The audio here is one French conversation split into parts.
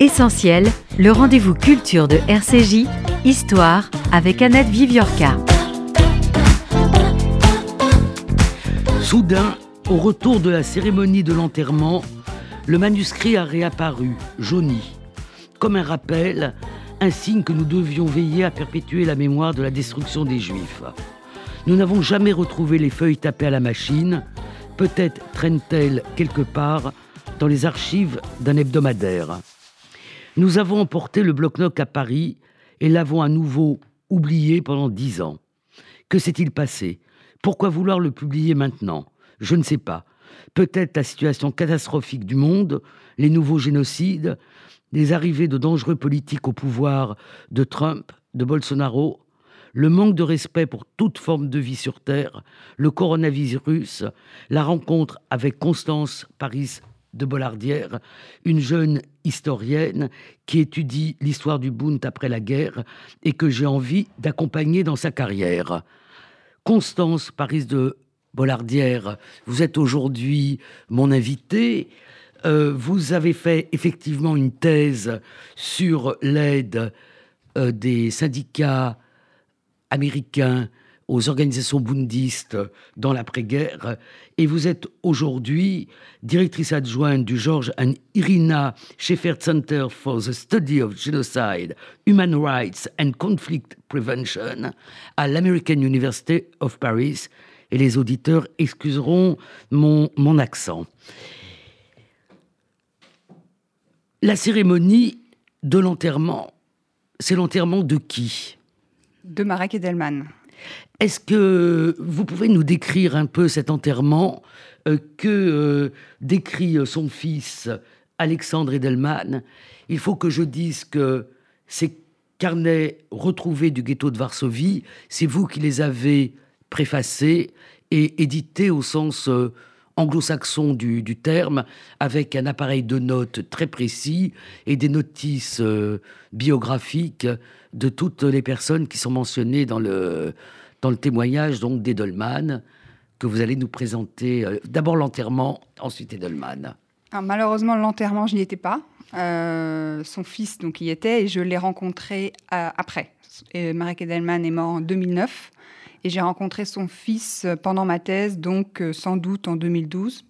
Essentiel, le rendez-vous culture de RCJ, Histoire, avec Annette Viviorca. Soudain, au retour de la cérémonie de l'enterrement, le manuscrit a réapparu, jauni, comme un rappel, un signe que nous devions veiller à perpétuer la mémoire de la destruction des Juifs. Nous n'avons jamais retrouvé les feuilles tapées à la machine, peut-être traînent-elles quelque part dans les archives d'un hebdomadaire. Nous avons emporté le bloc-notes à Paris et l'avons à nouveau oublié pendant dix ans. Que s'est-il passé? Pourquoi vouloir le publier maintenant? Je ne sais pas. Peut-être la situation catastrophique du monde, les nouveaux génocides, les arrivées de dangereux politiques au pouvoir de Trump, de Bolsonaro, le manque de respect pour toute forme de vie sur Terre, le coronavirus, la rencontre avec Constance Paris de Bollardière, une jeune historienne qui étudie l'histoire du Bund après la guerre et que j'ai envie d'accompagner dans sa carrière. Constance Paris de Bollardière, vous êtes aujourd'hui mon invitée. Euh, vous avez fait effectivement une thèse sur l'aide euh, des syndicats américains aux organisations bundistes dans l'après-guerre. Et vous êtes aujourd'hui directrice adjointe du George and Irina Sheffert Center for the Study of Genocide, Human Rights and Conflict Prevention à l'American University of Paris. Et les auditeurs excuseront mon, mon accent. La cérémonie de l'enterrement, c'est l'enterrement de qui? De Marek Edelman. Est-ce que vous pouvez nous décrire un peu cet enterrement euh, que euh, décrit euh, son fils Alexandre Edelman? Il faut que je dise que ces carnets retrouvés du ghetto de Varsovie, c'est vous qui les avez préfacés et édités au sens anglo-saxon du, terme, avec un appareil de notes très précis et des notices biographiques de toutes les personnes qui sont mentionnées dans le, dans le témoignage donc d'Edelman que vous allez nous présenter. Euh, d'abord l'enterrement, ensuite Edelman. malheureusement, l'enterrement, je n'y étais pas. Euh, son fils donc y était et je l'ai rencontré euh, après. Marek Edelman est mort en 2009 et j'ai rencontré son fils pendant ma thèse, donc sans doute en 2012.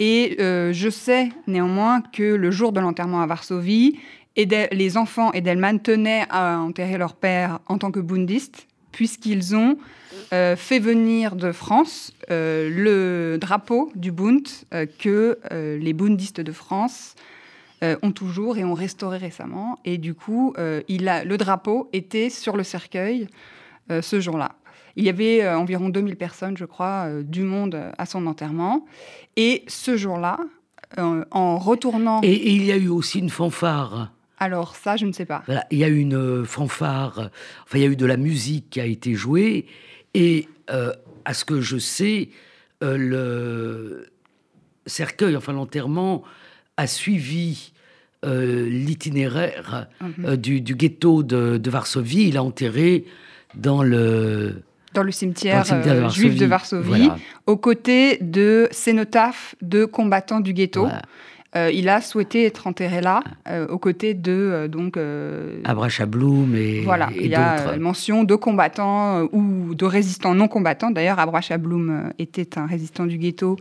Et je sais néanmoins que le jour de l'enterrement à Varsovie, les enfants Edelman tenaient à enterrer leur père en tant que bundiste puisqu'ils ont euh, fait venir de France euh, le drapeau du Bund euh, que les bundistes de France ont toujours et ont restauré récemment. Et du coup, il a, le drapeau était sur le cercueil ce jour-là. Il y avait environ 2000 personnes, je crois, du monde à son enterrement. Et ce jour-là, en retournant... et il y a eu aussi une fanfare. Alors ça, je ne sais pas. il y a eu une euh, fanfare, enfin il y a eu de la musique qui a été jouée, et euh, à ce que je sais, euh, le cercueil, enfin l'enterrement, a suivi l'itinéraire mhm. du, ghetto de, Varsovie. Il a enterré dans le dans le cimetière, juif de Varsovie, aux côtés de cénotaphes de combattants du ghetto. Euh, il a souhaité être enterré là, euh, aux côtés de euh, donc. Abracha Bloom et voilà. il y a mention de combattants ou de résistants non combattants. D'ailleurs, Abracha Bloom était un résistant du ghetto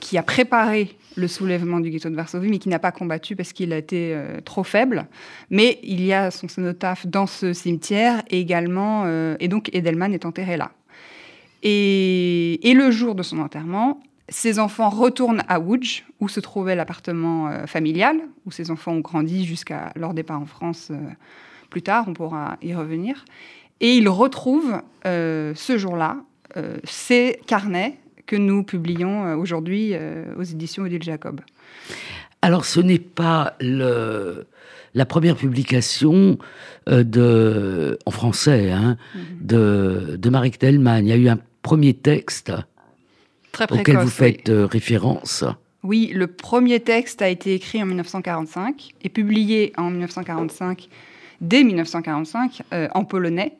qui a préparé le soulèvement du ghetto de Varsovie, mais qui n'a pas combattu parce qu'il a été trop faible. Mais il y a son cénotaphe dans ce cimetière et également, et donc Edelman est enterré là. Et, le jour de son enterrement, ses enfants retournent à Łódź, où se trouvait l'appartement euh, familial, où ses enfants ont grandi jusqu'à leur départ en France euh, plus tard, on pourra y revenir. Et ils retrouvent euh, ce jour-là ces carnets que nous publions aujourd'hui aux éditions Odile Jacob. Alors ce n'est pas le, la première publication de, en français hein, mhm. de, de Marie Delman. Il y a eu un premier texte Très auquel vous faites euh, référence. Oui, le premier texte a été écrit en 1945 et publié en 1945, dès 1945, euh, en polonais.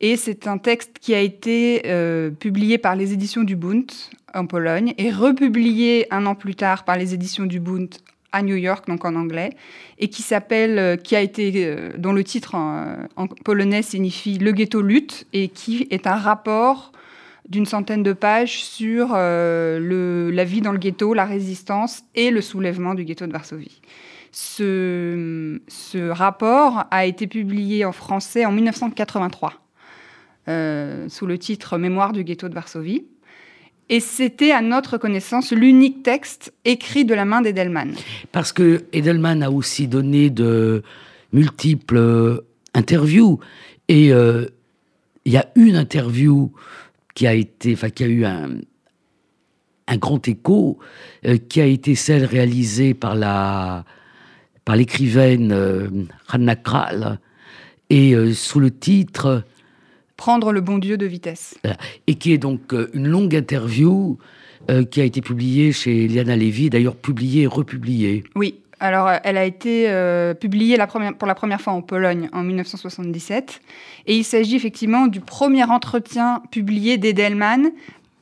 Et c'est un texte qui a été euh, publié par les éditions du Bund en Pologne et republié un an plus tard par les éditions du Bund à New York, donc en anglais, et qui s'appelle, qui a été, dont le titre en, polonais signifie Le ghetto lutte, et qui est un rapport d'une centaine de pages sur la vie dans le ghetto, la résistance et le soulèvement du ghetto de Varsovie. Ce rapport a été publié en français en 1983 sous le titre Mémoire du ghetto de Varsovie. Et c'était, à notre connaissance, l'unique texte écrit de la main d'Edelman. Parce que Edelman a aussi donné de multiples euh, interviews. Et euh, il y a une interview qui a été, qui a eu un, un grand écho, euh, qui a été celle réalisée par l'écrivaine euh, Hanna Kral, et sous le titre Prendre le bon Dieu de vitesse. Et qui est donc euh, une longue interview euh, qui a été publiée chez Liana Levy, d'ailleurs publiée et republiée. Oui, alors, euh, elle a été publiée la première, pour la première fois en Pologne en 1977. Et il s'agit effectivement du premier entretien publié d'Edelman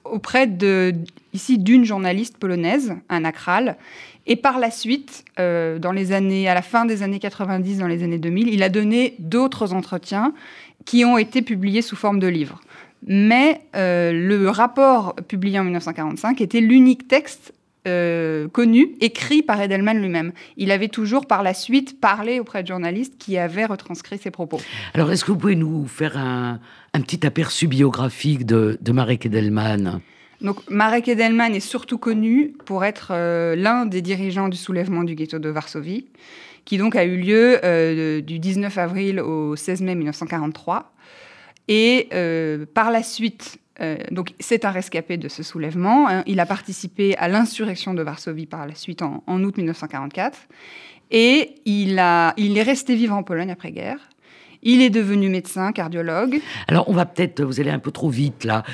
auprès de, ici d'une journaliste polonaise, Anna Kral. Et par la suite, dans les années, à la fin des années 90, dans les années 2000, il a donné d'autres entretiens qui ont été publiés sous forme de livres. Mais euh, le rapport publié en 1945 était l'unique texte euh, connu, écrit par Edelman lui-même. Il avait toujours par la suite parlé auprès de journalistes qui avaient retranscrit ses propos. Alors, est-ce que vous pouvez nous faire un, petit aperçu biographique de, Marek Edelman? Donc, Marek Edelman est surtout connu pour être euh, l'un des dirigeants du soulèvement du ghetto de Varsovie qui donc a eu lieu euh, du 19 avril au 16 mai 1943. Et euh, par la suite, euh, donc c'est un rescapé de ce soulèvement. Hein. il a participé à l'insurrection de Varsovie par la suite en, août 1944. Et il, a, il est resté vivre en Pologne après-guerre. Il est devenu médecin, cardiologue. Alors, on va peut-être, vous allez un peu trop vite là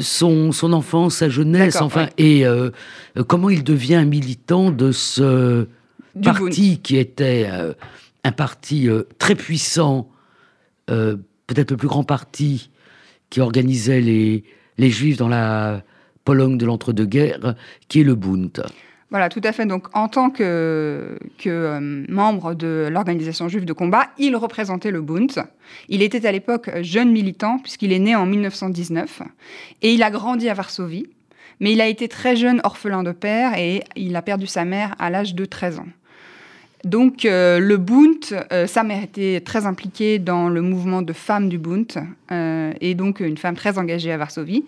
son, son enfance, sa jeunesse, enfin, et euh, comment il devient un militant de ce parti qui était euh, un parti euh, très puissant, peut-être le plus grand parti qui organisait les, les Juifs dans la Pologne de l'entre-deux-guerres, qui est le Bund. Voilà, tout à fait. Donc, en tant que, euh, membre de l'organisation juive de combat, il représentait le Bund. Il était à l'époque jeune militant, puisqu'il est né en 1919, et il a grandi à Varsovie. Mais il a été très jeune orphelin de père et il a perdu sa mère à l'âge de 13 ans. Donc euh, le Bund, euh, sa mère était très impliquée dans le mouvement de femmes du Bund, et donc une femme très engagée à Varsovie.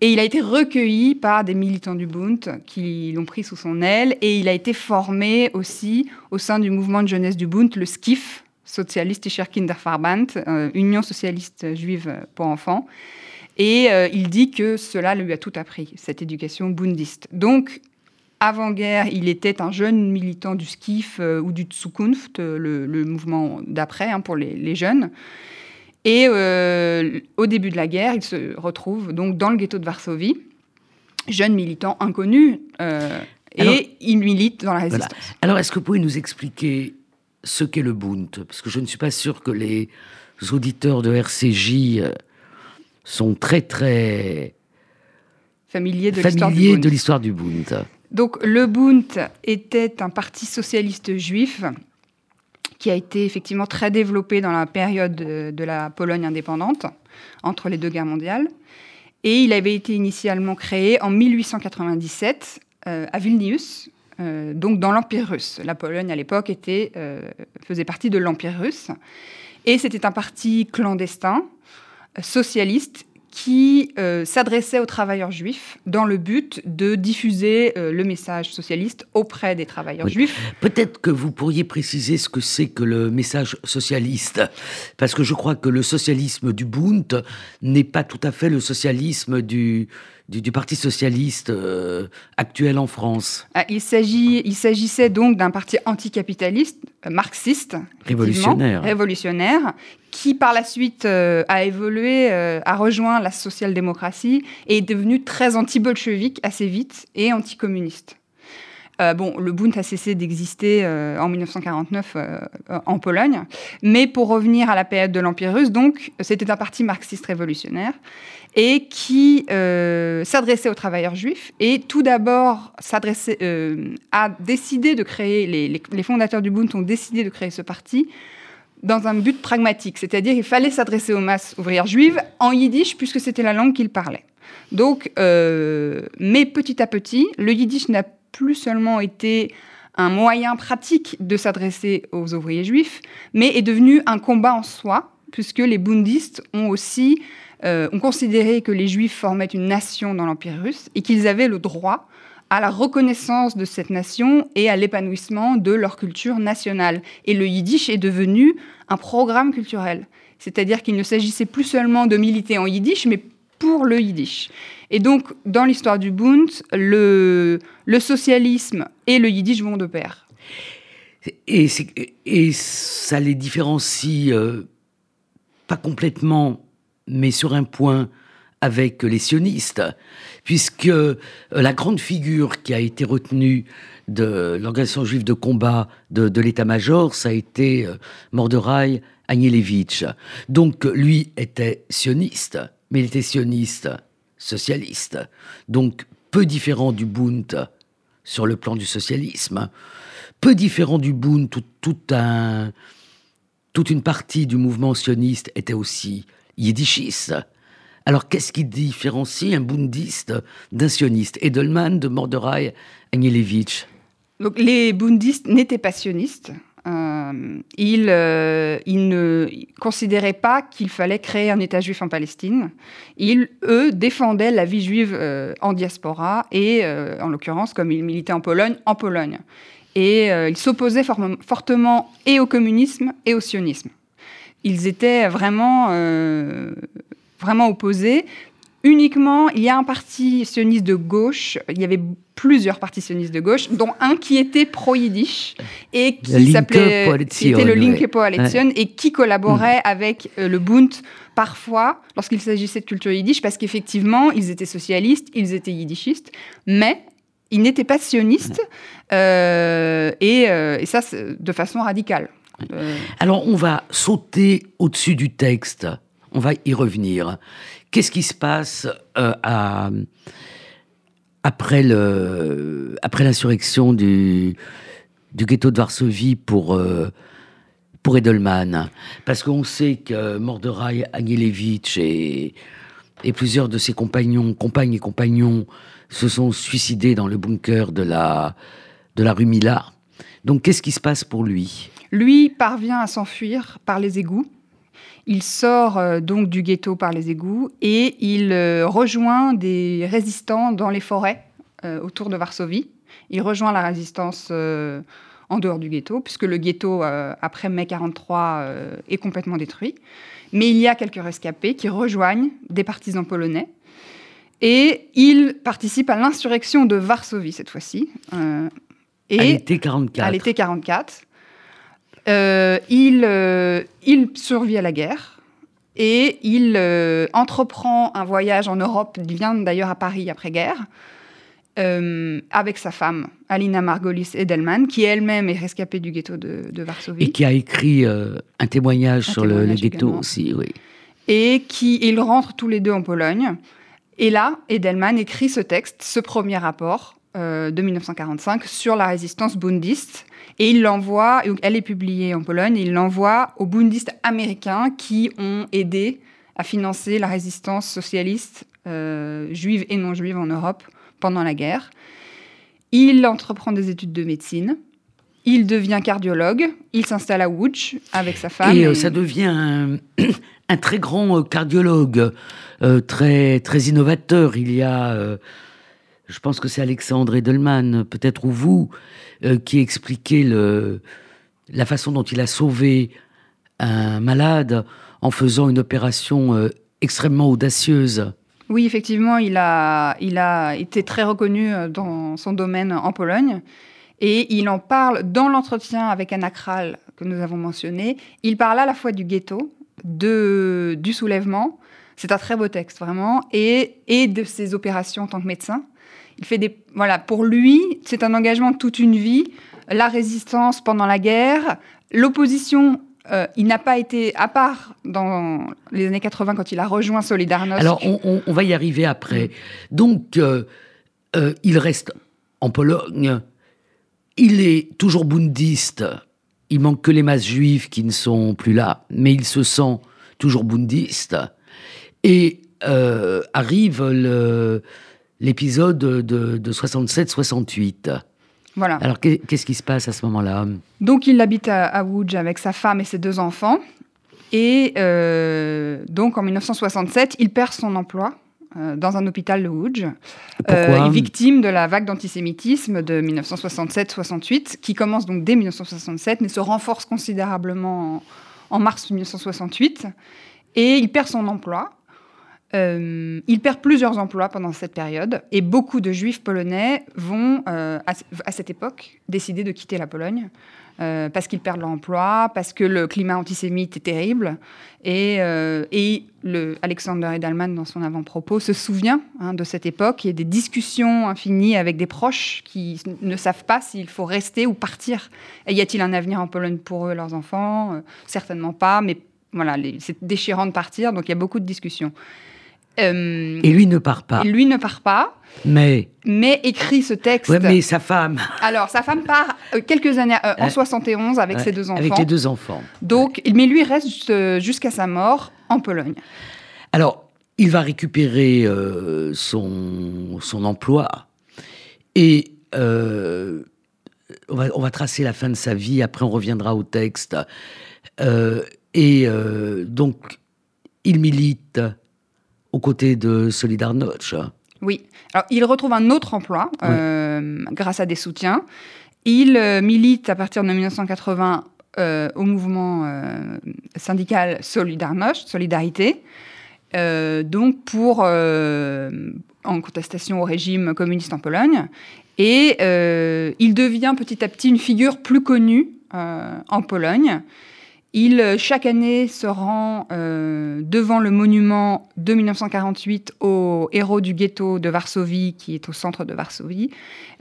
Et il a été recueilli par des militants du Bund qui l'ont pris sous son aile. Et il a été formé aussi au sein du mouvement de jeunesse du Bund, le SKIF, Sozialistischer Kinderverband, euh, Union socialiste juive pour enfants. Et euh, il dit que cela lui a tout appris, cette éducation bundiste. Donc, avant-guerre, il était un jeune militant du SKIF euh, ou du Zukunft, le, mouvement d'après hein, pour les, les jeunes. Et euh, au début de la guerre, il se retrouve donc dans le ghetto de Varsovie, jeune militant inconnu, euh, et il milite dans la résistance. Alors, est-ce que vous pouvez nous expliquer ce qu'est le Bund? Parce que je ne suis pas sûr que les auditeurs de RCJ euh, sont très, très familiers de l'histoire du, du Bund. Donc, le Bund était un parti socialiste juif qui a été effectivement très développé dans la période de, la Pologne indépendante, entre les deux guerres mondiales. Et il avait été initialement créé en 1897 euh, à Vilnius, euh, donc dans l'Empire russe. La Pologne à l'époque euh, faisait partie de l'Empire russe. Et c'était un parti clandestin, socialiste, qui euh, s'adressait aux travailleurs juifs dans le but de diffuser euh, le message socialiste auprès des travailleurs juifs. Peut-être que vous pourriez préciser ce que c'est que le message socialiste, parce que je crois que le socialisme du Bund n'est pas tout à fait le socialisme du, du, Parti socialiste euh, actuel en France. Ah, il, il s'agissait donc d'un parti anticapitaliste, euh, marxiste, révolutionnaire. révolutionnaire, qui par la suite euh, a évolué, a rejoint la social-démocratie et est devenu très anti-bolchevique assez vite et anticommuniste. bon, le Bund a cessé d'exister en 1949 en Pologne, mais pour revenir à la période de l'Empire russe, donc c'était un parti marxiste révolutionnaire et qui euh, s'adressait aux travailleurs juifs et tout d'abord euh, a décidé de créer, les, les, fondateurs du Bund ont décidé de créer ce parti dans un but pragmatique, c'est-à-dire qu'il fallait s'adresser aux masses ouvrières juives en yiddish puisque c'était la langue qu'ils parlaient. Donc, euh, mais petit à petit, le yiddish n'a plus seulement été un moyen pratique de s'adresser aux ouvriers juifs, mais est devenu un combat en soi, puisque les bundistes ont aussi euh, ont considéré que les juifs formaient une nation dans l'Empire russe et qu'ils avaient le droit à la reconnaissance de cette nation et à l'épanouissement de leur culture nationale. Et le yiddish est devenu un programme culturel. C'est-à-dire qu'il ne s'agissait plus seulement de militer en yiddish, mais pour le yiddish. Et donc, dans l'histoire du Bund, le, socialisme et le yiddish vont de pair. Et, et ça les différencie euh, pas complètement, mais sur un point avec les sionistes, puisque euh, la grande figure qui a été retenue de l'organisation juive de combat de, l'état-major, ça a été euh, Mordechai Anielewitsch. Donc lui était sioniste, mais il était sioniste socialiste, donc peu différent du Bund sur le plan du socialisme, peu différent du Bund, tout, toute une partie du mouvement sioniste était aussi yiddishiste. Alors qu'est-ce qui différencie un bundiste d'un sioniste? Edelman de Mordechai Anielewitsch Donc, Les bundistes n'étaient pas sionistes. Euh, ils, euh, ne considéraient pas qu'il fallait créer un État juif en Palestine. Ils, eux, défendaient la vie juive euh, en diaspora et, en l'occurrence, comme ils militaient en Pologne, en Pologne. Et ils s'opposaient fortement et au communisme et au sionisme. Ils étaient vraiment, vraiment opposés uniquement, il y a un parti sioniste de gauche, il y avait plusieurs partis sionistes de gauche, dont un qui était pro-yiddish et qui s'appelait était le Linke Coalition et qui collaborait mm. avec euh, le Bund parfois lorsqu'il s'agissait de culture yiddish parce qu'effectivement, ils étaient socialistes, ils étaient yiddishistes, mais ils n'étaient pas sionistes euh, et, euh, et, ça de façon radicale. Alors on va sauter au-dessus du texte, on va y revenir. Qu'est-ce qui se passe euh, après l'insurrection du, ghetto de Varsovie pour, euh, pour Edelman? Parce qu'on sait que Mordechai Anielewicz et, et plusieurs de ses compagnons, compagnes et compagnons se sont suicidés dans le bunker de la, de la rue Mila. Donc qu'est-ce qui se passe pour lui? Lui parvient à s'enfuir par les égouts il sort euh, donc du ghetto par les égouts et il euh, rejoint des résistants dans les forêts euh, autour de Varsovie. Il rejoint la résistance en dehors du ghetto, puisque le ghetto, après mai 43, est complètement détruit. Mais il y a quelques rescapés qui rejoignent des partisans polonais. Et il participe à l'insurrection de Varsovie cette fois-ci. et à l'été 44. À l'été 44. Euh, il, euh, il survit à la guerre et il euh, entreprend un voyage en Europe. Il vient d'ailleurs à Paris après-guerre. avec sa femme, Alina Margolis Edelman, qui elle-même est rescapée du ghetto de, Varsovie. Et qui a écrit un témoignage sur le, ghetto aussi, oui. Et qui, ils rentrent tous les deux en Pologne. Et là, Edelman écrit ce texte, ce premier rapport de 1945 sur la résistance bundiste et il l'envoie, elle est publiée en Pologne, il l'envoie aux bundistes américains qui ont aidé à financer la résistance socialiste euh, juive et non juive en Europe pendant la guerre. Il entreprend des études de médecine. Il devient cardiologue. Il s'installe à Łódź avec sa femme. Et, euh, ça devient un, très grand euh, cardiologue, très, très innovateur. Il y a je pense que c'est Alexandre Edelman, peut-être ou vous, euh, qui expliquait la façon dont il a sauvé un malade en faisant une opération euh, extrêmement audacieuse. Oui, effectivement, il a, été très reconnu euh, dans son domaine en Pologne. Et il en parle dans l'entretien avec Anna Kral que nous avons mentionné. Il parle à la fois du ghetto, du soulèvement, c'est un très beau texte vraiment, et de ses opérations en tant que médecin. Il fait des voilà pour lui, c'est un engagement de toute une vie. La résistance pendant la guerre, l'opposition euh, il n'a pas été, à part dans les années 80 quand il a rejoint Solidarność. Alors, on, va y arriver après. Donc, euh, euh, il reste en Pologne. Il est toujours bundiste. Il manque que les masses juives qui ne sont plus là, mais il se sent toujours bundiste. Et arrive l'épisode de, de 67-68. Alors, qu'est-ce qui se passe à ce moment-là? Donc, il habite à, à avec sa femme et ses deux enfants. Et euh, donc, en 1967, il perd son emploi euh, dans un hôpital de Łódź. Euh, victime de la vague d'antisémitisme de 1967-68, qui commence donc dès 1967, mais se renforce considérablement en, en mars 1968. Et il perd son emploi. Euh, il perd plusieurs emplois pendant cette période et beaucoup de juifs polonais vont, euh, à, cette époque, décider de quitter la Pologne euh, parce qu'ils perdent leur emploi, parce que le climat antisémite est terrible. Et, et le Alexander Edelman, dans son avant-propos, se souvient hein, de cette époque et des discussions infinies avec des proches qui ne savent pas s'il faut rester ou partir. Et y a-t-il un avenir en Pologne pour eux, leurs enfants? Certainement pas, mais voilà, c'est déchirant de partir, donc il y a beaucoup de discussions. Euh, et lui ne part pas. lui ne part pas. Mais. Mais écrit ce texte. Ouais, mais sa femme. Alors, sa femme part euh, quelques années euh, en 71 avec ses deux enfants. Avec les deux enfants. Donc, mais lui reste jusqu'à sa mort en Pologne. Alors, il va récupérer son, son emploi et on, va, on va tracer la fin de sa vie. Après, on reviendra au texte. et donc, il milite aux côtés de Solidarność. Oui. Alors, il retrouve un autre emploi euh, grâce à des soutiens. Il euh, milite à partir de 1980 euh, au mouvement syndical Solidarność, Solidarité. donc pour en contestation au régime communiste en Pologne et il devient petit à petit une figure plus connue en Pologne il, euh, chaque année, se rend euh, devant le monument de 1948 aux héros du ghetto de Varsovie, qui est au centre de Varsovie,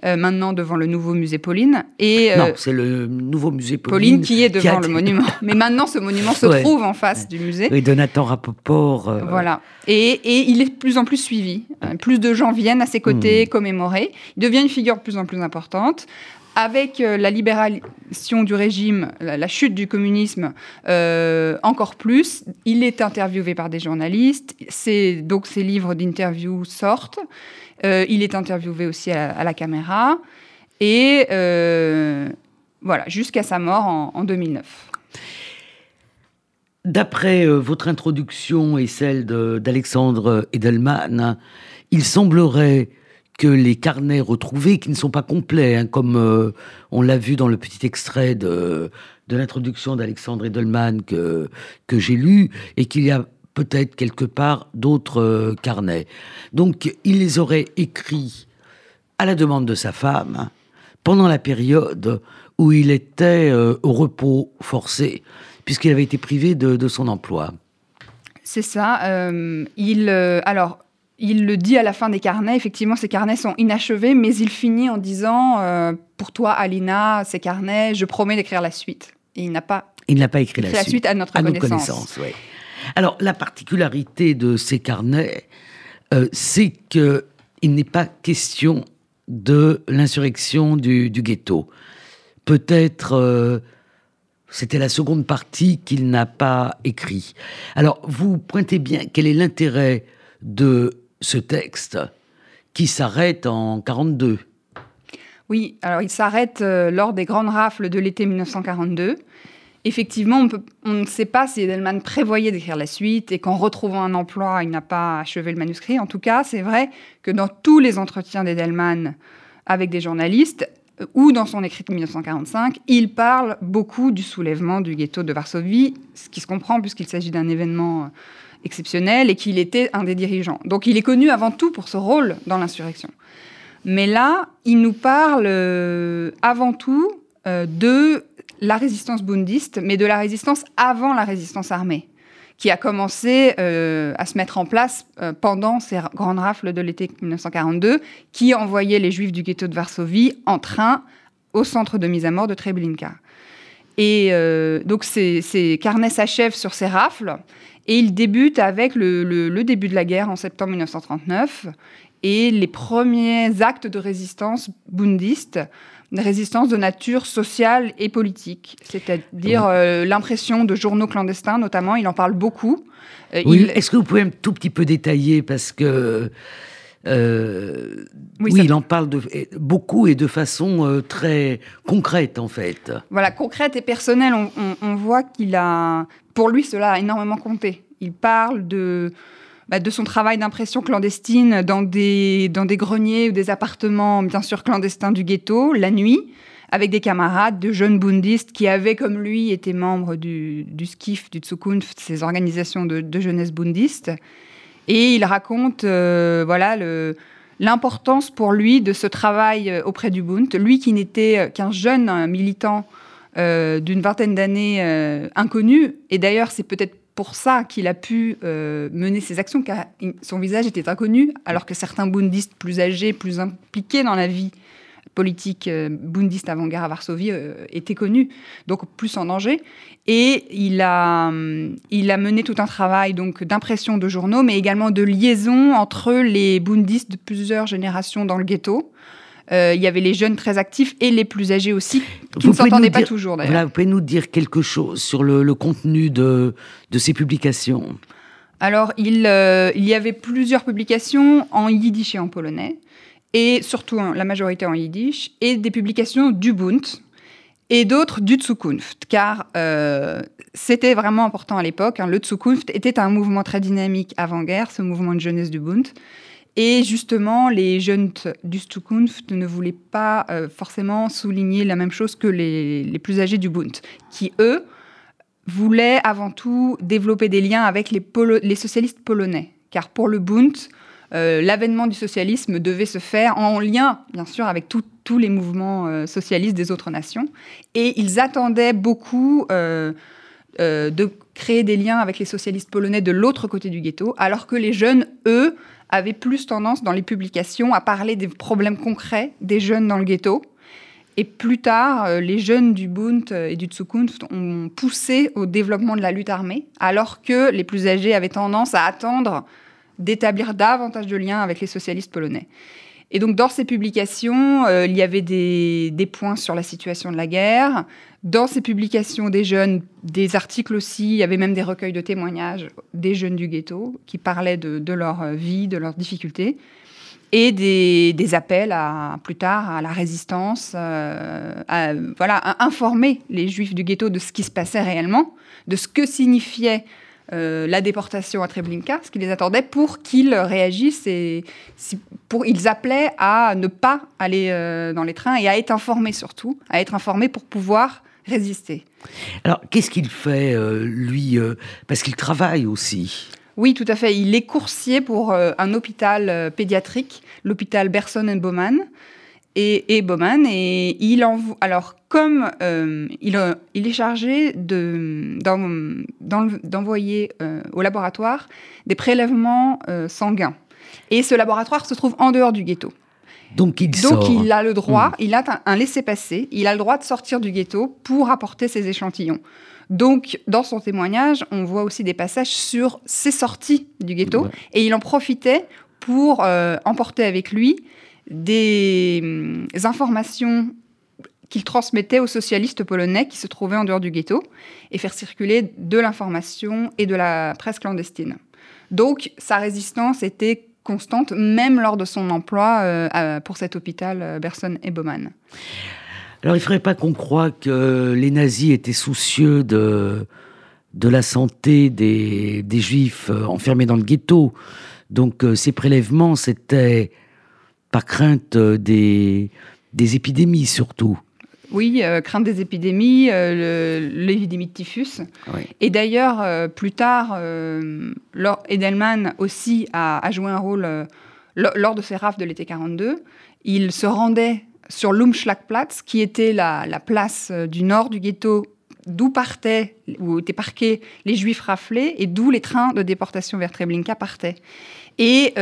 euh, maintenant devant le nouveau musée Pauline. Et, non, c'est le nouveau musée Pauline. qui est devant le monument. Mais maintenant, ce monument se trouve en face du musée. Oui, Donatan Rapoport. Voilà. Et, et, il est de plus en plus suivi. plus de gens viennent à ses côtés, hmm. commémorer. Il devient une figure de plus en plus importante avec euh, la libération du régime, la, chute du communisme, euh, encore plus. Il est interviewé par des journalistes. donc ses livres d'interview sortent. Euh, il est interviewé aussi à, la caméra. Et voilà, jusqu'à sa mort en, en 2009. D'après votre introduction et celle d'Alexandre Edelman, il semblerait que les carnets retrouvés, qui ne sont pas complets, hein, comme euh, on l'a vu dans le petit extrait de, l'introduction d'Alexandre Edelman que, que j'ai lu, et qu'il y a peut-être quelque part d'autres euh, carnets. Donc il les aurait écrits à la demande de sa femme, pendant la période où il était euh, au repos forcé, puisqu'il avait été privé de son emploi. C'est ça. il, alors, il le dit à la fin des carnets. Effectivement, ces carnets sont inachevés, mais il finit en disant euh, Pour toi, Alina, ces carnets, je promets d'écrire la suite. Et il n'a pas. Il n'a pas écrit, la, suite. à notre connaissance. Alors, la particularité de ces carnets, euh, c'est qu'il n'est pas question de l'insurrection du, ghetto. Peut-être. Euh, c'était la seconde partie qu'il n'a pas écrit. Alors, vous pointez bien quel est l'intérêt de ce texte qui s'arrête en 42. Oui, alors il s'arrête euh, lors des grandes rafles de l'été 1942. Effectivement, on, on, ne sait pas si Edelman prévoyait d'écrire la suite et qu'en retrouvant un emploi, il n'a pas achevé le manuscrit. En tout cas, c'est vrai que dans tous les entretiens d'Edelman avec des journalistes, euh, ou dans son écrit de 1945, il parle beaucoup du soulèvement du ghetto de Varsovie, ce qui se comprend puisqu'il s'agit d'un événement exceptionnel et qu'il était un des dirigeants. Donc il est connu avant tout pour ce rôle dans l'insurrection. Mais là, il nous parle euh, avant tout euh, de la résistance bundiste, mais de la résistance avant la résistance armée, qui a commencé euh, à se mettre en place pendant ces grandes rafles de l'été 1942, qui envoyaient les juifs du ghetto de Varsovie en train au centre de mise à mort de Treblinka. Et donc, ces carnets s'achèvent sur ces rafles. Et il débute avec le, début de la guerre en septembre 1939 et les premiers actes de résistance bundiste, une résistance de nature sociale et politique, c'est-à-dire euh, l'impression de journaux clandestins notamment, il en parle beaucoup. Euh, oui, Est-ce que vous pouvez un tout petit peu détailler parce que euh, oui, il en parle de, beaucoup et de façon très concrète en fait. Voilà, concrète et personnelle. on voit qu'il a, pour lui, cela a énormément compté. Il parle de bah, de son travail d'impression clandestine dans des, dans des greniers ou des appartements, bien sûr, clandestins du ghetto, la nuit, avec des camarades de jeunes bundistes qui avaient, comme lui, été membres du, du SKIF, du Zukunft, ces organisations de, jeunesse bundiste. Et il raconte euh, voilà, l'importance pour lui de ce travail euh, auprès du Bund. Lui qui n'était qu'un jeune militant euh, d'une vingtaine d'années inconnu, et d'ailleurs c'est peut-être pour ça qu'il a pu euh, mener ses actions, car son visage était inconnu, alors que certains bundistes plus âgés, plus impliqués dans la vie politique euh, bundiste avant-guerre à Varsovie euh, étaient connus, donc plus en danger. Et il a, il a mené tout un travail donc d'impression de journaux, mais également de liaison entre les bundistes de plusieurs générations dans le ghetto. Euh, il y avait les jeunes très actifs et les plus âgés aussi, qui ne s'entendaient pas toujours d'ailleurs. vous pouvez nous dire quelque chose sur le, contenu de, de, ces publications? Alors, il, euh, il, y avait plusieurs publications en yiddish et en polonais, et surtout hein, la majorité en yiddish, et des publications du Bund et d'autres du Zukunft, car euh, c'était vraiment important à l'époque. Hein. Le Zukunft était un mouvement très dynamique avant-guerre, ce mouvement de jeunesse du Bund. Et justement, les jeunes du Zukunft ne voulaient pas euh, forcément souligner la même chose que les, plus âgés du Bund, qui, eux, voulaient avant tout développer des liens avec les, les socialistes polonais. Car pour le Bund, euh, l'avènement du socialisme devait se faire en lien, bien sûr, avec tous les mouvements euh, socialistes des autres nations. Et ils attendaient beaucoup de créer des liens avec les socialistes polonais de l'autre côté du ghetto, alors que les jeunes, eux, avait plus tendance dans les publications à parler des problèmes concrets des jeunes dans le ghetto. Et plus tard, euh, les jeunes du Bund et du Zukunft ont poussé au développement de la lutte armée, alors que les plus âgés avaient tendance à attendre d'établir davantage de liens avec les socialistes polonais. Et donc, dans ces publications, euh, il y avait des, points sur la situation de la guerre. Dans ces publications des jeunes, des articles aussi, il y avait même des recueils de témoignages des jeunes du ghetto qui parlaient de, leur vie, de leurs difficultés. Et des, appels à, plus tard à la résistance, euh, voilà, à informer les juifs du ghetto de ce qui se passait réellement, de ce que signifiait euh, la déportation à Treblinka, ce qui les attendait pour qu'ils réagissent et pour, ils appelaient à ne pas aller euh, dans les trains et à être informés surtout, à être informés pour pouvoir résister. Alors, qu'est-ce qu'il fait, euh, lui Parce qu'il travaille aussi. Oui, tout à fait. Il est coursier pour un hôpital pédiatrique, l'hôpital Berson Baumann et, et Baumann. Et il envoie. Alors, comme euh, il, il, est chargé d'envoyer euh, au laboratoire des prélèvements euh, sanguins. Et ce laboratoire se trouve en dehors du ghetto. Donc il, Donc il a le droit, hmm. il a un, laissez-passer, il a le droit de sortir du ghetto pour apporter ses échantillons. Donc, dans son témoignage, on voit aussi des passages sur ses sorties du ghetto, et il en profitait pour emporter avec lui des hum, informations qu'il transmettait aux socialistes polonais qui se trouvaient en dehors du ghetto et faire circuler de l'information et de la presse clandestine. Donc sa résistance était constante, même lors de son emploi euh, pour cet hôpital euh, Berson et Baumann. Alors il ne faudrait pas qu'on croie que les nazis étaient soucieux de, de la santé des, des juifs euh, enfermés dans le ghetto. Donc ces prélèvements, c'était par crainte des, des épidémies surtout. Oui, euh, crainte des épidémies, euh, l'épidémie de typhus. Et d'ailleurs, euh, plus tard, Lord Edelman aussi a, joué un rôle lors de ses rafles de l'été 42. Il se rendait sur l'Umschlagplatz, qui était la, la, place du nord du ghetto d'où partaient, où étaient parqués les juifs raflés et d'où les trains de déportation vers Treblinka partaient. Et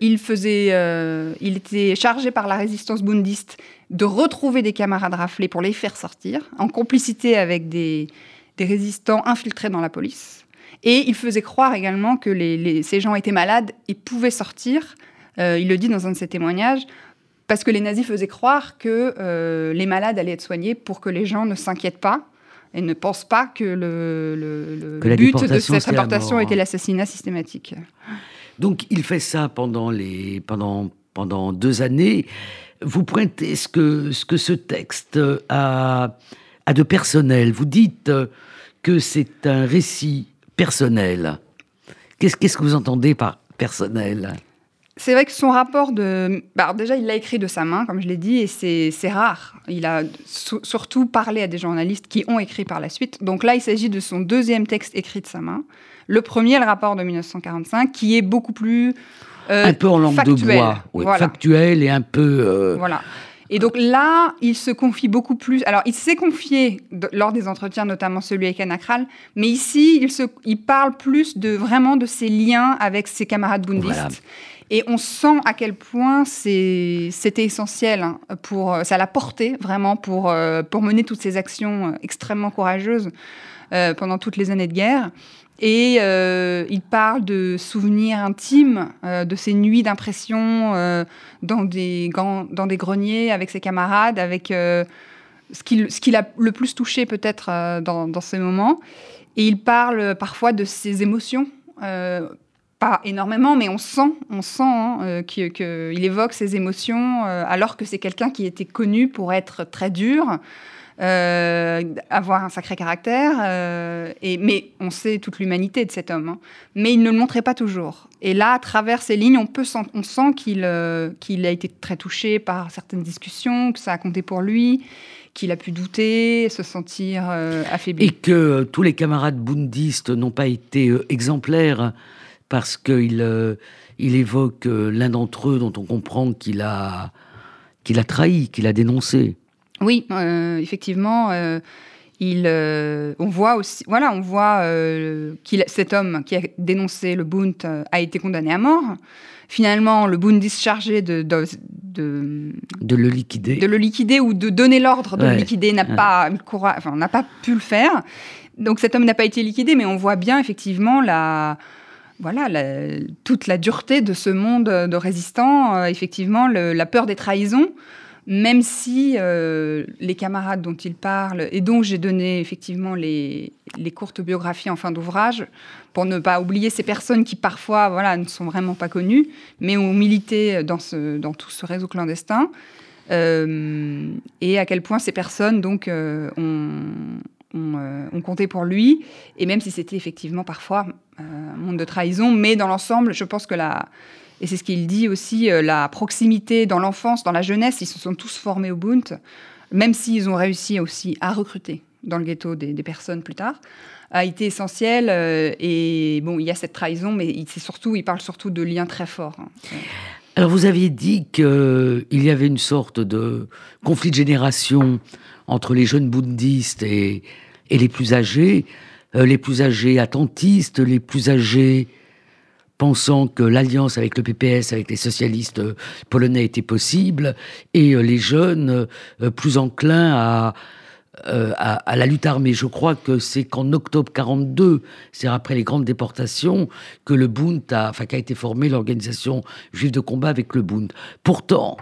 il, faisait, il était chargé par la résistance bundiste de retrouver des camarades raflés pour les faire sortir, en complicité avec des, des résistants infiltrés dans la police. Et il faisait croire également que les, ces gens étaient malades et pouvaient sortir. il le dit dans un de ses témoignages parce que les nazis faisaient croire que euh, les malades allaient être soignés pour que les gens ne s'inquiètent pas et ne pensent pas que le, but de cette réportation était l'assassinat systématique. Donc il fait ça pendant, les, pendant, pendant deux années. Vous pointez ce que ce, que ce texte a, a de personnel. Vous dites que c'est un récit personnel. Qu'est-ce que vous entendez par personnel? C'est vrai que son rapport de... Bah, déjà, il l'a écrit de sa main, comme je l'ai dit, et c'est rare. Il a surtout parlé à des journalistes qui ont écrit par la suite. Donc là, il s'agit de son deuxième texte écrit de sa main. Le premier, le rapport de 1945, qui est beaucoup plus... Euh, un peu en langue de bois, factuel et un peu... Euh, voilà. Et donc là, il se confie beaucoup plus. Alors, il s'est confié lors des entretiens, notamment celui avec Anna mais ici, il, se, il parle plus de vraiment de ses liens avec ses camarades bundistes. Et on sent à quel point c'était essentiel hein, pour, ça l'a porté vraiment pour, euh, pour mener toutes ces actions euh, extrêmement courageuses euh, pendant toutes les années de guerre. Et il parle de souvenirs intimes, de ces nuits d'impression dans, des dans des greniers avec ses camarades, avec ce qui, ce qui l'a le plus touché peut-être dans, ces moments. Et il parle parfois de ses émotions pas énormément, mais on sent, on sent hein, euh, qu'il évoque ses émotions, euh, alors que c'est quelqu'un qui était connu pour être très dur, euh, avoir un sacré caractère, et, mais on sait toute l'humanité de cet homme. Hein. mais il ne le montrait pas toujours. Et là, à travers ces lignes, on, peut on sent qu'il qu'il a été très touché par certaines discussions, que ça a compté pour lui qu'il a pu douter, se sentir affaibli. Et que tous les camarades bundistes n'ont pas été exemplaires parce qu'il euh, il évoque euh, l'un d'entre eux dont on comprend qu'il a, qu'il a trahi, qu'il a dénoncé. Oui, euh, effectivement. il, on voit aussi, voilà, on voit qu'il, cet homme qui a dénoncé le Bund a été condamné à mort. Finalement, le Bundiste chargé de, de, de, le liquider, de le liquider ou de donner l'ordre de le liquider n'a pas, enfin, n'a pas pu le faire. Donc cet homme n'a pas été liquidé, mais on voit bien effectivement la voilà, toute la dureté de ce monde de résistants, euh, effectivement, la peur des trahisons, même si euh, les camarades dont il parle, et dont j'ai donné effectivement les, courtes biographies en fin d'ouvrage, pour ne pas oublier ces personnes qui parfois voilà, ne sont vraiment pas connues, mais ont milité dans, tout ce réseau clandestin, euh, et à quel point ces personnes donc ont, euh, ont, compté pour lui, et même si c'était effectivement parfois un monde de trahison, mais dans l'ensemble, je pense que la, et c'est ce qu'il dit aussi, euh, la proximité dans l'enfance, dans la jeunesse, ils se sont tous formés au Bund, même s'ils ont réussi aussi à recruter dans le ghetto des, personnes plus tard, a été essentiel. et bon, il y a cette trahison, mais c'est surtout, il parle surtout de liens très forts. Hein. Alors vous aviez dit qu'il y avait une sorte de conflit de génération entre les jeunes bouddhistes et, et les plus âgés, euh, les plus âgés attentistes, les plus âgés pensant que l'alliance avec le PPS, avec les socialistes euh, polonais était possible, et euh, les jeunes plus enclins à, à, la lutte armée. Je crois que c'est qu'en octobre 42, c'est après les grandes déportations, que le Bund a, enfin, qu'a été formée l'organisation juive de combat avec le Bund. Pourtant,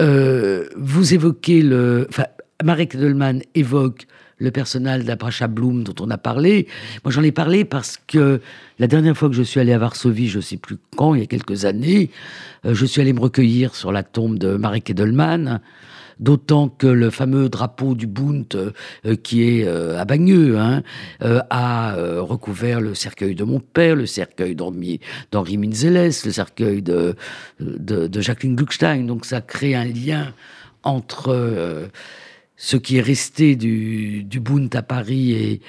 vous évoquez le, enfin, Marek Edelman évoque le personnel d'Abracha Bloom dont on a parlé. Moi, j'en ai parlé parce que la dernière fois que je suis allé à Varsovie, je ne sais plus quand, il y a quelques années, euh, je suis allé me recueillir sur la tombe de Marek Edelman. D'autant que le fameux drapeau du Bund, euh, qui est euh, à Bagneux, hein, a recouvert le cercueil de mon père, le cercueil d'Henri Minzeles, le cercueil de, de, Jacqueline Gluckstein. Donc ça crée un lien entre ce qui est resté du, Bund à Paris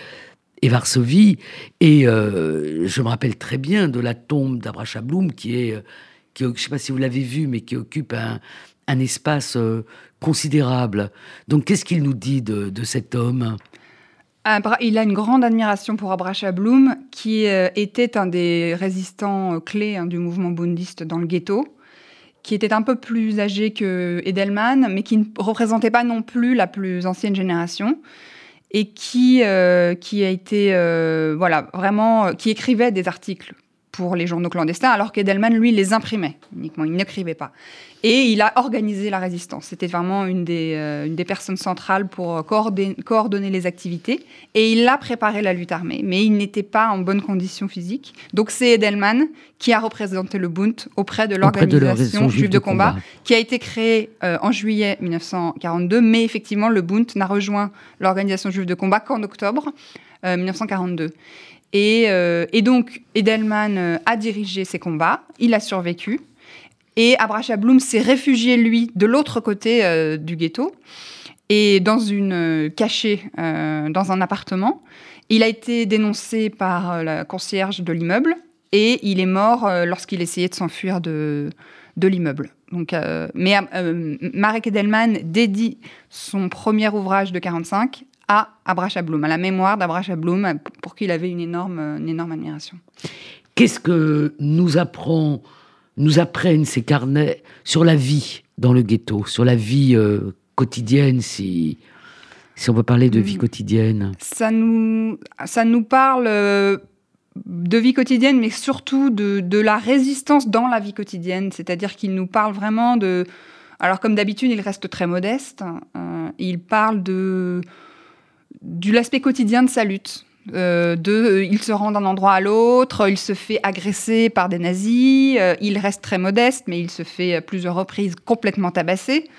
et, Varsovie. Et euh, je me rappelle très bien de la tombe d'Abracha Blum, qui est, je ne sais pas si vous l'avez vu, mais qui occupe un, espace euh, considérable. Donc, qu'est-ce qu'il nous dit de, cet homme? Il a une grande admiration pour Abracha Bloom, qui était un des résistants clés hein, du mouvement bundiste dans le ghetto qui était un peu plus âgé que Edelman, mais qui ne représentait pas non plus la plus ancienne génération et qui, euh, qui a été, euh, voilà, vraiment, qui écrivait des articles pour les journaux clandestins, alors qu'Edelman, lui, les imprimait uniquement, il n'écrivait pas. Et il a organisé la résistance. C'était vraiment une des, euh, une des personnes centrales pour coordonner, coordonner, les activités. Et il a préparé la lutte armée, mais il n'était pas en bonne condition physique. Donc c'est Edelman qui a représenté le Bund auprès de l'organisation juive de combat, qui a été créée euh, en juillet 1942. Mais effectivement, le Bund n'a rejoint l'organisation juive de combat qu'en octobre 1942. Euh, et, donc, Edelman a dirigé ces combats, il a survécu. Et Abracha Bloom s'est réfugié, lui, de l'autre côté euh, du ghetto, et dans une euh, cachée dans un appartement. Il a été dénoncé par la concierge de l'immeuble, et il est mort lorsqu'il essayait de s'enfuir de, de l'immeuble. Donc, mais Marek Edelman dédie son premier ouvrage de 45 à Abracha Bloom, à la mémoire d'Abracha Bloom, pour qui il avait une énorme, une énorme admiration. Qu'est-ce que nous apprend, nous apprennent ces carnets sur la vie dans le ghetto, sur la vie euh, quotidienne, si, si on peut parler de vie mm. quotidienne Ça nous, ça nous parle euh, de vie quotidienne, mais surtout de, de, la résistance dans la vie quotidienne. C'est-à-dire qu'il nous parle vraiment de... Alors comme d'habitude, il reste très modeste. Euh, il parle de de l'aspect quotidien de sa lutte. Euh, de, euh, il se rend d'un endroit à l'autre, il se fait agresser par des nazis, euh, il reste très modeste, mais il se fait à plusieurs reprises complètement tabasser.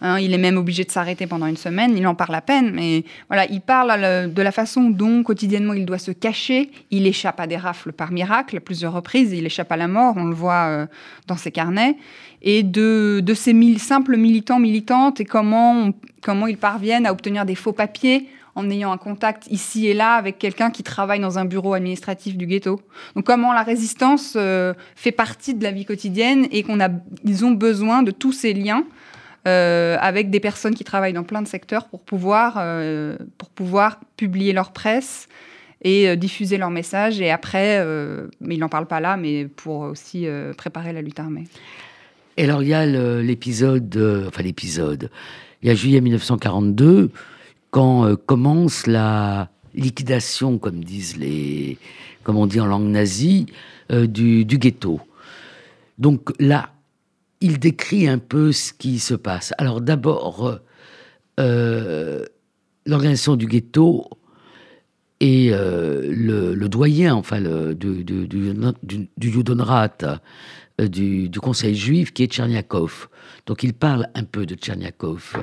Hein, il est même obligé de s'arrêter pendant une semaine, il en parle à peine, mais voilà, il parle de la façon dont quotidiennement il doit se cacher. Il échappe à des rafles par miracle, à plusieurs reprises, il échappe à la mort, on le voit dans ses carnets, et de, de ces mille, simples militants, militantes, et comment, comment ils parviennent à obtenir des faux papiers en ayant un contact ici et là avec quelqu'un qui travaille dans un bureau administratif du ghetto. Donc comment la résistance euh, fait partie de la vie quotidienne et qu'on a, ils ont besoin de tous ces liens euh, avec des personnes qui travaillent dans plein de secteurs pour pouvoir, euh, pour pouvoir publier leur presse et diffuser leur message. Et après, mais il n'en parle pas là, mais pour aussi préparer la lutte armée. Et alors il y a l'épisode, enfin l'épisode, il y a juillet 1942 quand euh, commence la liquidation, comme disent les, comme on dit en langue nazie, euh, du, ghetto. Donc là, il décrit un peu ce qui se passe. Alors d'abord, euh, l'organisation du ghetto et le, doyen, enfin, du, du, du, du, Conseil juif, qui est Tcherniakov. Donc il parle un peu de Tcherniakov.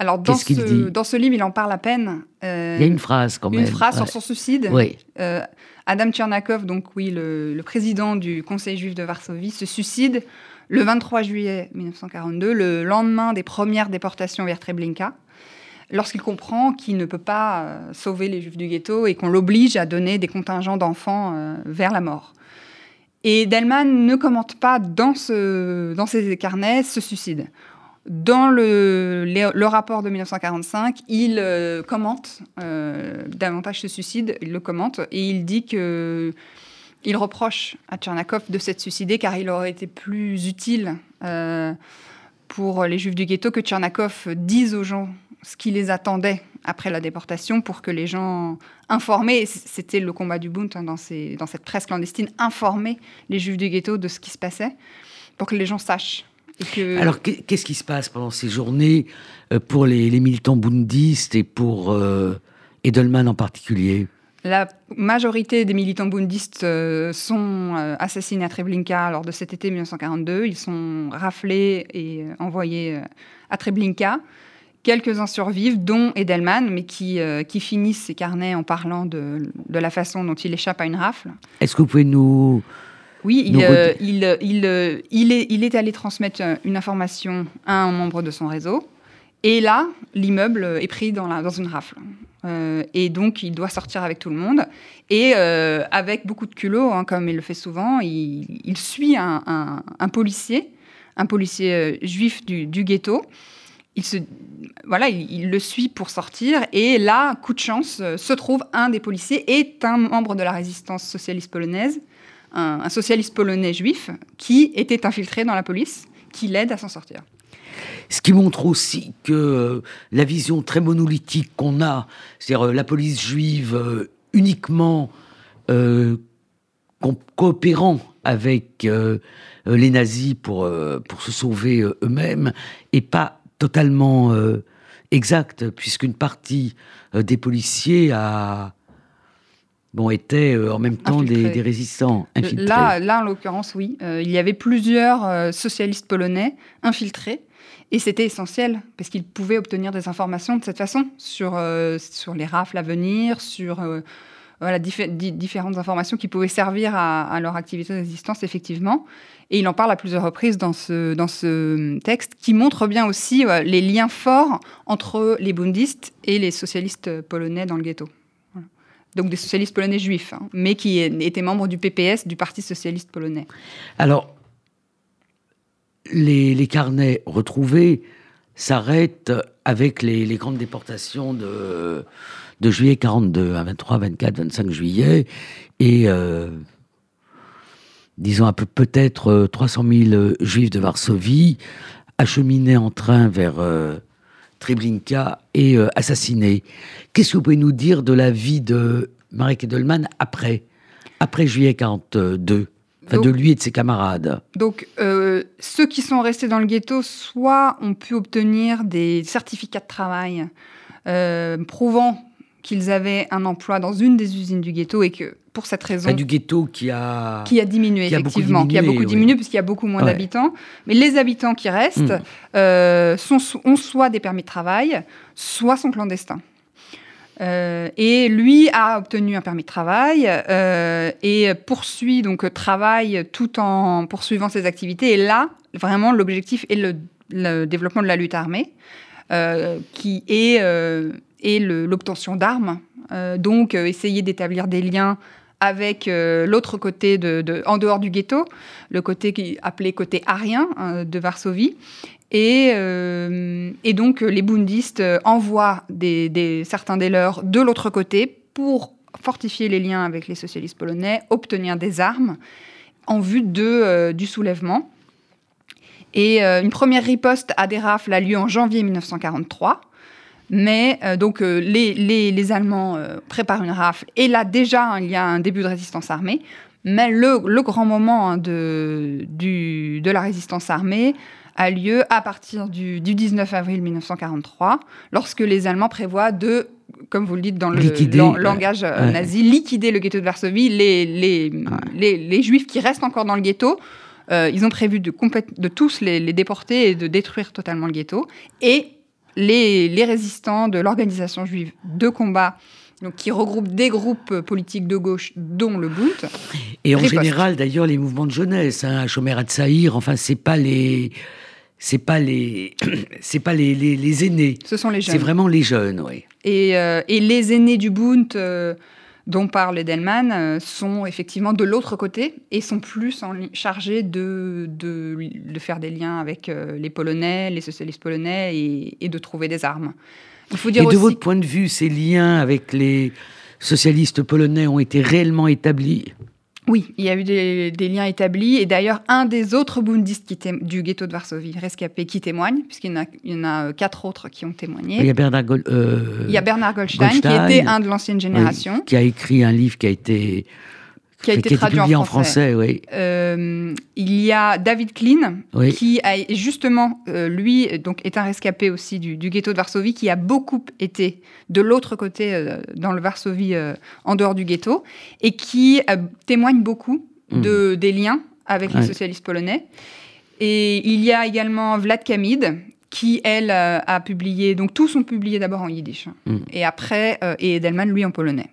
Alors, dans ce, dans ce livre, il en parle à peine. Euh, il y a une phrase quand même. Une phrase sur son suicide. Oui. Euh, Adam Tchernakov, donc oui, le, président du Conseil juif de Varsovie, se suicide le 23 juillet 1942, le lendemain des premières déportations vers Treblinka, lorsqu'il comprend qu'il ne peut pas euh, sauver les juifs du ghetto et qu'on l'oblige à donner des contingents d'enfants vers la mort. Et Delman ne commente pas dans, ce, dans ses carnets ce suicide. Dans le, rapport de 1945, il euh, commente euh, davantage ce suicide, il le commente, et il dit que il reproche à Tchernakov de s'être suicidé car il aurait été plus utile euh, pour les juifs du ghetto que Tchernakov dise aux gens ce qui les attendait après la déportation pour que les gens informés, c'était le combat du Bund hein, dans, dans cette presse clandestine, informer les juifs du ghetto de ce qui se passait pour que les gens sachent alors, qu'est-ce qui se passe pendant ces journées euh, pour les, militants bundistes et pour euh, Edelman en particulier? La majorité des militants bundistes euh, sont assassinés à Treblinka lors de cet été 1942. Ils sont raflés et envoyés à Treblinka. Quelques-uns survivent, dont Edelman, mais qui, qui finissent ses carnets en parlant de, de, la façon dont il échappe à une rafle. Est-ce que vous pouvez nous, oui, il, euh, il, il, euh, il, est, il est allé transmettre une information à un membre de son réseau. Et là, l'immeuble est pris dans, la, dans une rafle. Euh, et donc, il doit sortir avec tout le monde. Et avec beaucoup de culot, hein, comme il le fait souvent, il, suit un, un, policier, un policier juif du, du, ghetto. il se, voilà, il, le suit pour sortir. Et là, coup de chance, se trouve un des policiers est un membre de la résistance socialiste polonaise, un socialiste polonais juif qui était infiltré dans la police, qui l'aide à s'en sortir. Ce qui montre aussi que euh, la vision très monolithique qu'on a, c'est-à-dire euh, la police juive euh, uniquement coopérant avec les nazis pour, pour se sauver eux-mêmes, et pas totalement exact, puisqu'une partie des policiers a, bon, étaient en même temps des, des, résistants infiltrés. Là, là en l'occurrence, oui. il y avait plusieurs socialistes polonais infiltrés et c'était essentiel parce qu'ils pouvaient obtenir des informations de cette façon sur, euh, sur les rafles à venir, sur euh, différentes informations qui pouvaient servir à, leur activité de résistance, effectivement. Et il en parle à plusieurs reprises dans ce, dans ce texte, qui montre bien aussi euh, les liens forts entre les bundistes et les socialistes polonais dans le ghetto. Donc des socialistes polonais juifs, hein, mais qui étaient membres du PPS, du Parti socialiste polonais. Alors, les, carnets retrouvés s'arrêtent avec les, grandes déportations de, juillet 42, à 23, 24, 25 juillet, et euh, disons peut-être 300 000 juifs de Varsovie acheminés en train vers euh, Treblinka et euh, assassinés. Qu'est-ce que vous pouvez nous dire de la vie de Marek Edelman après, après juillet 42 de lui et de ses camarades? Donc, euh, ceux qui sont restés dans le ghetto, soit ont pu obtenir des certificats de travail euh, prouvant qu'ils avaient un emploi dans une des usines du ghetto et que pour cette raison. du ghetto qui a. Qui a diminué, effectivement. qui a beaucoup diminué puisqu'il y a beaucoup moins d'habitants. Mais les habitants qui restent hmm. euh, sont, ont soit des permis de travail, soit sont clandestins. Euh, et lui a obtenu un permis de travail euh, et poursuit donc travaille tout en poursuivant ses activités. Et là, vraiment, l'objectif est le, développement de la lutte armée, qui est, est l'obtention d'armes. donc, essayer d'établir des liens avec l'autre côté, en dehors du ghetto, le côté appelé côté arien de Varsovie, euh, et, donc, les bundistes envoient des, certains des leurs de l'autre côté pour fortifier les liens avec les socialistes polonais, obtenir des armes en vue euh, du soulèvement. Et euh, une première riposte à des rafles a lieu en janvier 1943. Mais donc les, les, Allemands préparent une rafle et là déjà il y a un début de résistance armée. Mais le, le grand moment hein, de, du, de la résistance armée a lieu à partir du, 19 avril 1943, lorsque les Allemands prévoient de comme vous le dites dans le langage euh, nazi, liquider le ghetto de Varsovie, les, les, les, juifs qui restent encore dans le ghetto, euh, ils ont prévu de, de tous les, déporter et de détruire totalement le ghetto. Et les, résistants de l'organisation juive de combat, donc, qui regroupe des groupes politiques de gauche, dont le Bund. Et en général, d'ailleurs, les mouvements de jeunesse, hein, Chomer Atsaïr, enfin, c'est pas les c'est pas les c'est pas les, les, aînés. Ce sont les jeunes. C'est vraiment les jeunes, oui. Et, euh, et les aînés du Bund euh, dont parle Edelman euh, sont effectivement de l'autre côté et sont plus en, chargés de, de, de, faire des liens avec les Polonais, les socialistes polonais et, et, de trouver des armes. Il faut dire et de votre point de vue, ces liens avec les socialistes polonais ont été réellement établis? Oui, il y a eu des, liens établis. Et d'ailleurs, un des autres bundistes qui du ghetto de Varsovie, rescapé, qui témoigne, puisqu'il y, en a, euh, quatre autres qui ont témoigné. Il y a Bernard, euh, il y a Bernard Goldstein, qui était un de l'ancienne génération. qui a écrit un livre qui a été qui a été traduit en français. oui. Euh, il y a David Klein, qui a justement, euh, lui, donc, est un rescapé aussi du, ghetto de Varsovie, qui a beaucoup été de l'autre côté, euh, dans le Varsovie, en dehors du ghetto, et qui témoigne beaucoup hmm. de, des liens avec les socialistes polonais. Et il y a également Vlad Kamid, qui, elle, a publié, donc tous sont publiés d'abord en yiddish, hein. hmm. et après, et Edelman, lui, en polonais.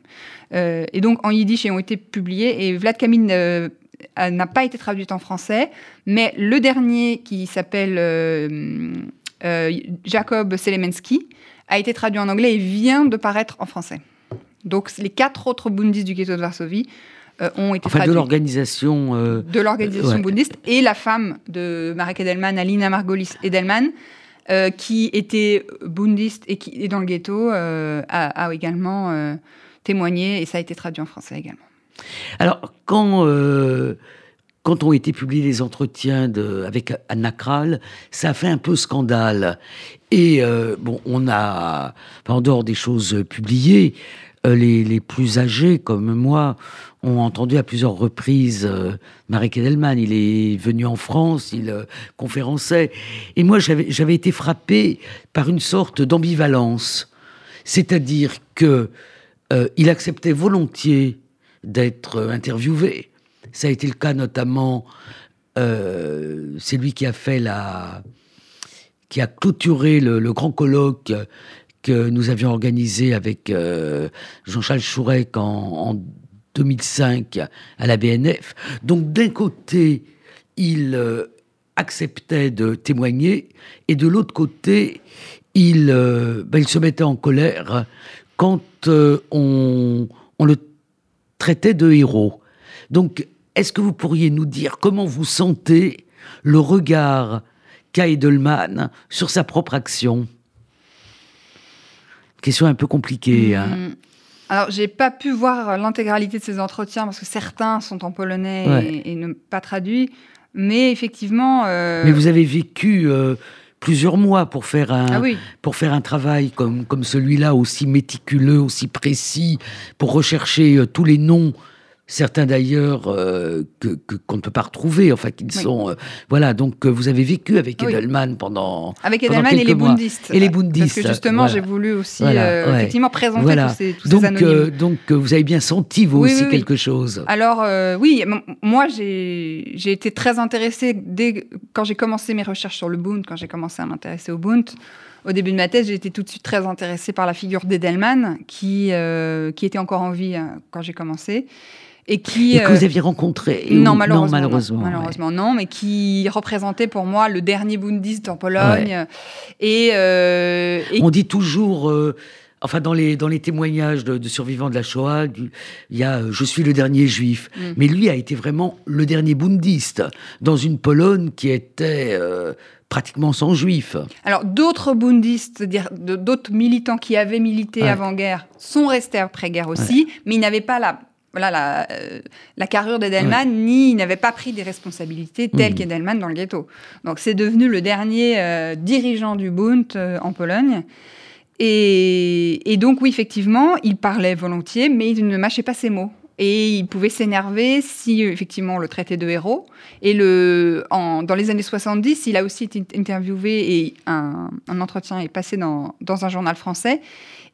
Euh, et donc en yiddish et ont été publiés. Et Vlad Kamine euh, n'a pas été traduite en français, mais le dernier qui s'appelle euh, Jacob Selemensky a été traduit en anglais et vient de paraître en français. Donc les quatre autres bundistes du ghetto de Varsovie ont été enfin, traduits. de l'organisation... de l'organisation bundiste. Et la femme de Marek Edelman, Alina Margolis Edelman, qui était bundiste et qui est dans le ghetto, a, également témoigné et ça a été traduit en français également. Alors, quand quand ont été publiés les entretiens avec Anna Kral, ça a fait un peu scandale. Et euh, bon, on a, en dehors des choses publiées, euh, les, les, plus âgés comme moi ont entendu à plusieurs reprises euh, Marek Edelman. Il est venu en France, il euh, conférençait. Et moi, j'avais été frappé par une sorte d'ambivalence. C'est-à-dire que il acceptait volontiers d'être interviewé ça a été le cas notamment, euh, c'est lui qui a fait la, qui a clôturé le, grand colloque que nous avions organisé avec euh, Jean-Charles Chourec en, 2005 à la BNF. Donc d'un côté, il euh, acceptait de témoigner et de l'autre côté, il, ben, il se mettait en colère quand on, on le traitait de héros. Donc est-ce que vous pourriez nous dire comment vous sentez le regard qu'a Edelman sur sa propre action? Question un peu compliquée. Hein. Hmm. Alors, j'ai pas pu voir l'intégralité de ces entretiens parce que certains sont en polonais et, ne pas traduits. Mais effectivement. Euh, mais vous avez vécu euh, plusieurs mois pour faire un, ah pour faire un travail comme, comme celui-là, aussi méticuleux, aussi précis, pour rechercher euh, tous les noms certains d'ailleurs euh, que qu'on ne peut pas retrouver, enfin qui sont euh, voilà. Donc euh, vous avez vécu avec Edelman pendant avec Edelman et les bundistes. Et les bundistes. Parce que justement j'ai voulu aussi effectivement présenter tous ces, tous donc, anonymes. donc vous avez bien senti vous aussi quelque chose. Alors oui, moi j'ai j'ai été très intéressée dès quand j'ai commencé mes recherches sur le Bund, quand j'ai commencé à m'intéresser au Bund. Au début de ma thèse, j'ai été tout de suite très intéressée par la figure d'Edelman, qui, qui était encore en vie quand j'ai commencé et qui que vous euh, aviez rencontré non, malheureusement, malheureusement, non, mais qui représentait pour moi le dernier bundiste en Pologne. Euh, et, on dit toujours. Euh, enfin, dans les, dans les témoignages de, survivants de la Shoah, il y a Je suis le dernier juif. Mm. Mais lui a été vraiment le dernier bundiste dans une Pologne qui était pratiquement sans juifs. Alors, d'autres bundistes, d'autres militants qui avaient milité avant-guerre, sont restés après-guerre aussi, mais ils n'avaient pas la voilà, la, euh, la carrure d'Edelman, ni il n'avait pas pris des responsabilités telles mmh. qu'Edelman dans le ghetto. Donc c'est devenu le dernier euh, dirigeant du Bund euh, en Pologne. Et, et, donc oui, effectivement, il parlait volontiers, mais il ne mâchait pas ses mots. Et il pouvait s'énerver si effectivement on le traitait de héros. Et le, en, dans les années 70, il a aussi été interviewé et un, un entretien est passé dans, dans un journal français.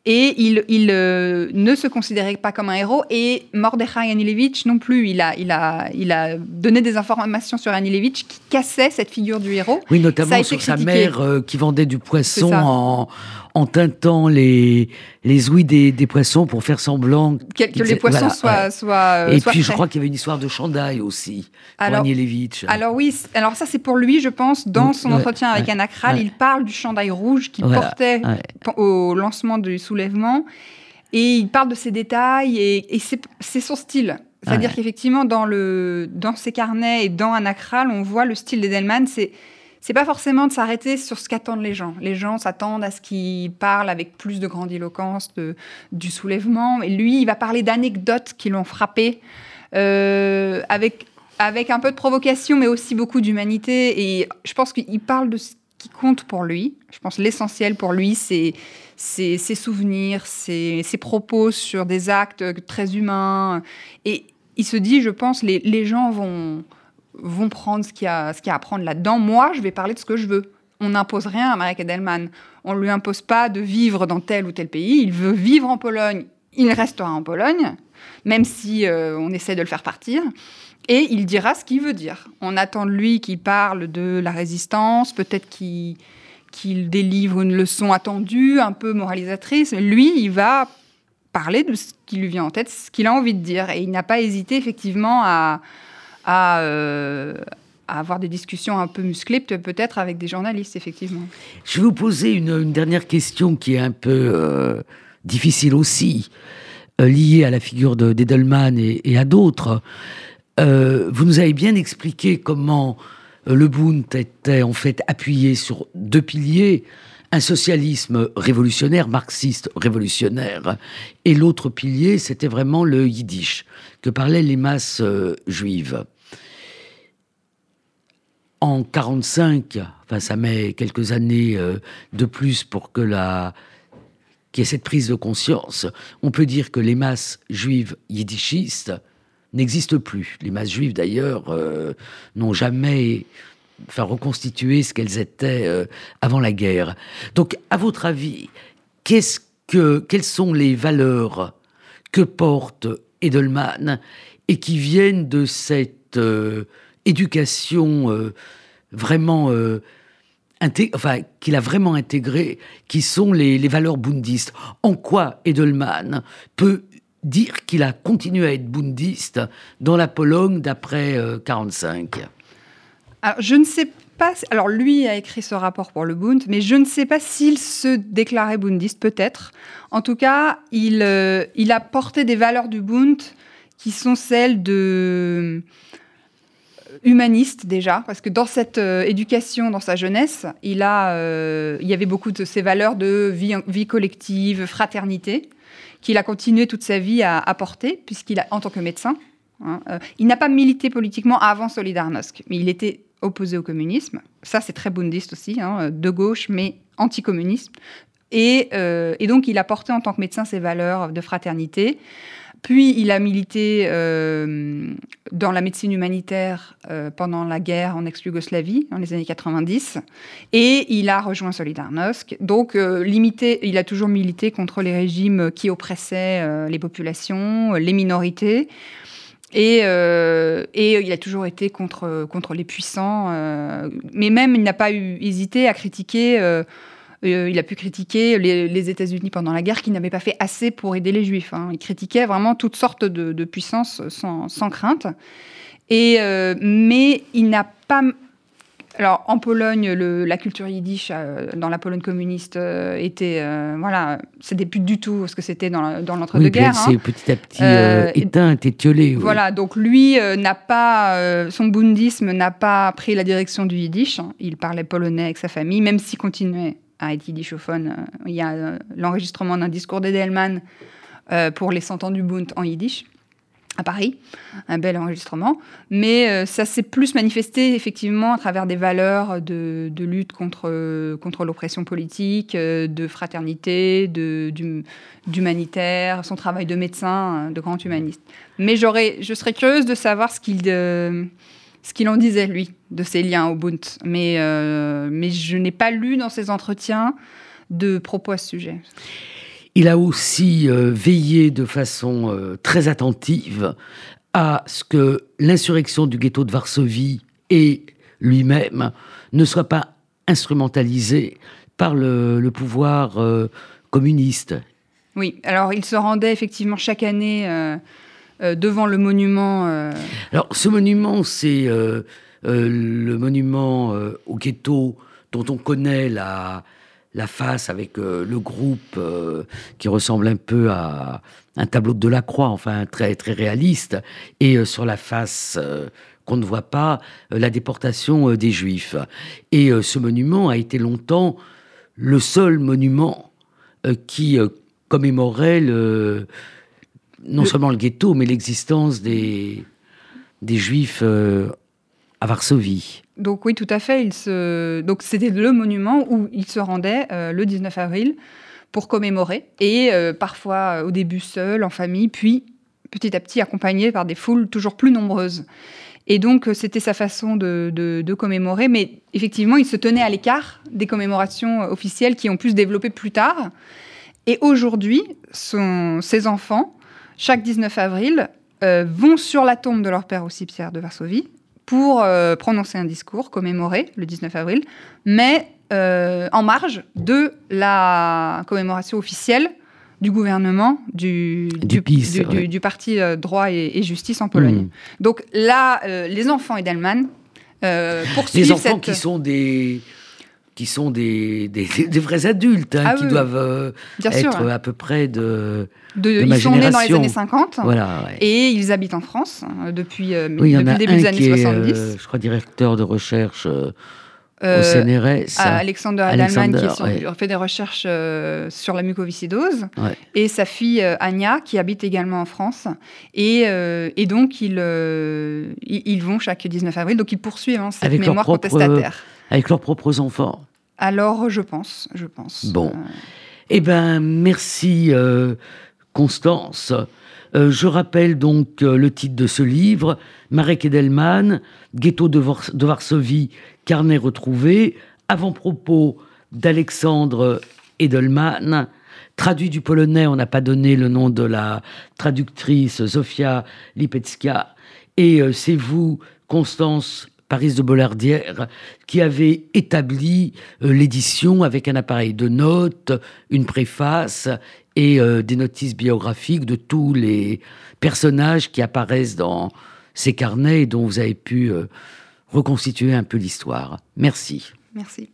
Et il, il euh, ne se considérait pas comme un héros. Et Mordechai Anilevich non plus. Il a, il, a, il a donné des informations sur Anilevich qui cassaient cette figure du héros. Oui, notamment sur sa mère euh, qui vendait du poisson en, en teintant les, les ouïes des, des poissons pour faire semblant que, les poissons soient, soient, Et puis je crois qu'il y avait une histoire de chandail aussi. Alors, alors oui, alors ça c'est pour lui, je pense, dans son entretien avec Anna Kral, il parle du chandail rouge qu'il portait au lancement du soulèvement. Et il parle de ces détails et, et c'est son style. C'est-à-dire qu'effectivement, dans, le, dans ses carnets et dans Anna Kral, on voit le style d'Edelman. C'est c'est pas forcément de s'arrêter sur ce qu'attendent les gens. Les gens s'attendent à ce qu'il parle avec plus de grandiloquence de, du soulèvement. Et lui, il va parler d'anecdotes qui l'ont frappé, euh, avec, avec un peu de provocation, mais aussi beaucoup d'humanité. Et je pense qu'il parle de ce qui compte pour lui. Je pense l'essentiel pour lui, c'est ses, souvenirs, ses, ses, propos sur des actes très humains. Et il se dit, je pense, les, les gens vont vont prendre ce qu'il y, a, à prendre là-dedans. Moi, je vais parler de ce que je veux. On n'impose rien à Marek Edelman. On ne lui impose pas de vivre dans tel ou tel pays. Il veut vivre en Pologne. Il restera en Pologne, même si euh, on essaie de le faire partir. Et il dira ce qu'il veut dire. On attend de lui qu'il parle de la résistance, peut-être qu'il, qu'il délivre une leçon attendue, un peu moralisatrice. Lui, il va parler de ce qui lui vient en tête, ce qu'il a envie de dire. Et il n'a pas hésité effectivement à, euh, à, avoir des discussions un peu musclées, peut-être avec des journalistes, effectivement. Je vais vous poser une, dernière question qui est un peu euh, difficile aussi, euh, liée à la figure d'Edelman et, et, à d'autres. vous nous avez bien expliqué comment le Bund était en fait appuyé sur deux piliers un socialisme révolutionnaire, marxiste révolutionnaire, et l'autre pilier, c'était vraiment le yiddish, que parlaient les masses euh, juives. En 45, enfin ça met quelques années euh, de plus pour que la qu'il y ait cette prise de conscience, on peut dire que les masses juives yiddishistes n'existent plus. Les masses juives, d'ailleurs, euh, n'ont jamais enfin, reconstituer ce qu'elles étaient euh, avant la guerre. Donc, à votre avis, qu'est-ce que, quelles sont les valeurs que porte Edelman et qui viennent de cette euh, éducation euh, vraiment enfin, qu'il a vraiment intégrée, qui sont les, les valeurs bundistes? En quoi Edelman peut dire qu'il a continué à être bundiste dans la Pologne d'après 1945 alors, je ne sais pas. Alors, lui a écrit ce rapport pour le Bund, mais je ne sais pas s'il se déclarait bundiste, peut-être. En tout cas, il, euh, a porté des valeurs du Bund qui sont celles de euh, humaniste déjà, parce que dans cette euh, éducation, dans sa jeunesse, il, a, il y avait beaucoup de ces valeurs de vie, collective, fraternité, qu'il a continué toute sa vie à, à porter, puisqu'il a, en tant que médecin, hein, il n'a pas milité politiquement avant Solidarnosc, mais il était opposé au communisme. Ça, c'est très bundiste aussi, hein, de gauche, mais anticommuniste. Et, euh, et, donc, il a porté en tant que médecin ses valeurs de fraternité. Puis, il a milité euh, dans la médecine humanitaire euh, pendant la guerre en ex-Yougoslavie, dans les années 90. Et il a rejoint Solidarnosc. Donc, limité, il a toujours milité contre les régimes qui oppressaient les populations, les minorités. Et, euh, et, il a toujours été contre, contre les puissants. Euh, mais même, il n'a pas eu hésité à critiquer. Euh, il a pu critiquer les, États-Unis pendant la guerre qui n'avaient pas fait assez pour aider les Juifs. Hein. Il critiquait vraiment toutes sortes de, de puissances sans, sans, crainte. Et, mais il n'a pas alors, en Pologne, la culture yiddish euh, dans la Pologne communiste euh, était, euh, voilà, c'était plus du tout ce que c'était dans, l'entre-deux-guerres. Oui, c'est hein. petit à petit éteint, étiolé. Voilà, donc lui n'a pas, son bundisme n'a pas pris la direction du yiddish. Hein. Il parlait polonais avec sa famille, même s'il continuait à être yiddishophone. il y a l'enregistrement d'un discours d'Edelman pour les 100 ans du Bund en yiddish à Paris, un bel enregistrement. Mais euh, ça s'est plus manifesté effectivement à travers des valeurs de, lutte contre, contre l'oppression politique, euh, de fraternité, d'humanitaire, son travail de médecin, euh, de grand humaniste. Mais je serais curieuse de savoir ce qu'il en disait, lui, de ses liens au Bund. Mais, mais je n'ai pas lu dans ses entretiens de propos à ce sujet. Il a aussi euh, veillé de façon euh, très attentive à ce que l'insurrection du ghetto de Varsovie et lui-même ne soient pas instrumentalisés par le, pouvoir euh, communiste. Oui, alors il se rendait effectivement chaque année devant le monument. Alors ce monument, c'est le monument au ghetto dont on connaît la, la face avec euh, le groupe euh, qui ressemble un peu à un tableau de Delacroix, enfin très très réaliste, et euh, sur la face qu'on ne voit pas la déportation des Juifs. Et ce monument a été longtemps le seul monument qui commémorait le, non seulement le ghetto, mais l'existence des, des Juifs à Varsovie. Donc oui, tout à fait. Donc c'était le monument où il se rendait euh, le 19 avril pour commémorer, et euh, parfois euh, au début seul, en famille, puis petit à petit accompagné par des foules toujours plus nombreuses. Et donc c'était sa façon de, commémorer, mais effectivement il se tenait à l'écart des commémorations officielles qui ont pu se développer plus tard. Et aujourd'hui, ses enfants, chaque 19 avril, vont sur la tombe de leur père au cimetière de Varsovie pour euh, prononcer un discours commémoré le 19 avril, mais euh, en marge de la commémoration officielle du gouvernement du, du, du, parti euh, droit et, justice en Pologne. Hmm. Donc là, les enfants Edelman poursuivent Les enfants qui sont des qui sont des, des, des vrais adultes, hein, Ah qui oui, doivent euh, être sûr. à peu près de, De- de ma ils sont nés dans les génération. années 50 Voilà. ouais. et ils habitent en France euh, depuis, euh, oui, depuis le début des années qui est, 70. euh, je crois, directeur de recherche au CNRS. à Alexander Edelman, qui sur- ouais. fait des recherches euh, sur la mucoviscidose, Ouais. et sa fille euh, Anya, qui habite également en France. Et, euh, et donc, ils, ils, vont chaque 19 avril, donc ils poursuivent hein, cette Avec mémoire propre- contestataire. Avec leurs propres enfants. Alors, je pense, je pense. Bon. Euh, Eh ben, merci euh, Constance. Euh, je rappelle donc euh, le titre de ce livre, Marek Edelman, Ghetto de, de Varsovie, carnet retrouvé, avant-propos d'Alexandre Edelman, traduit du polonais, on n'a pas donné le nom de la traductrice Zofia Lipecka, et c'est vous, Constance Paris de Bollardière, qui avez établi euh, l'édition avec un appareil de notes, une préface et euh, des notices biographiques de tous les personnages qui apparaissent dans ces carnets et dont vous avez pu euh, reconstituer un peu l'histoire. Merci. merci.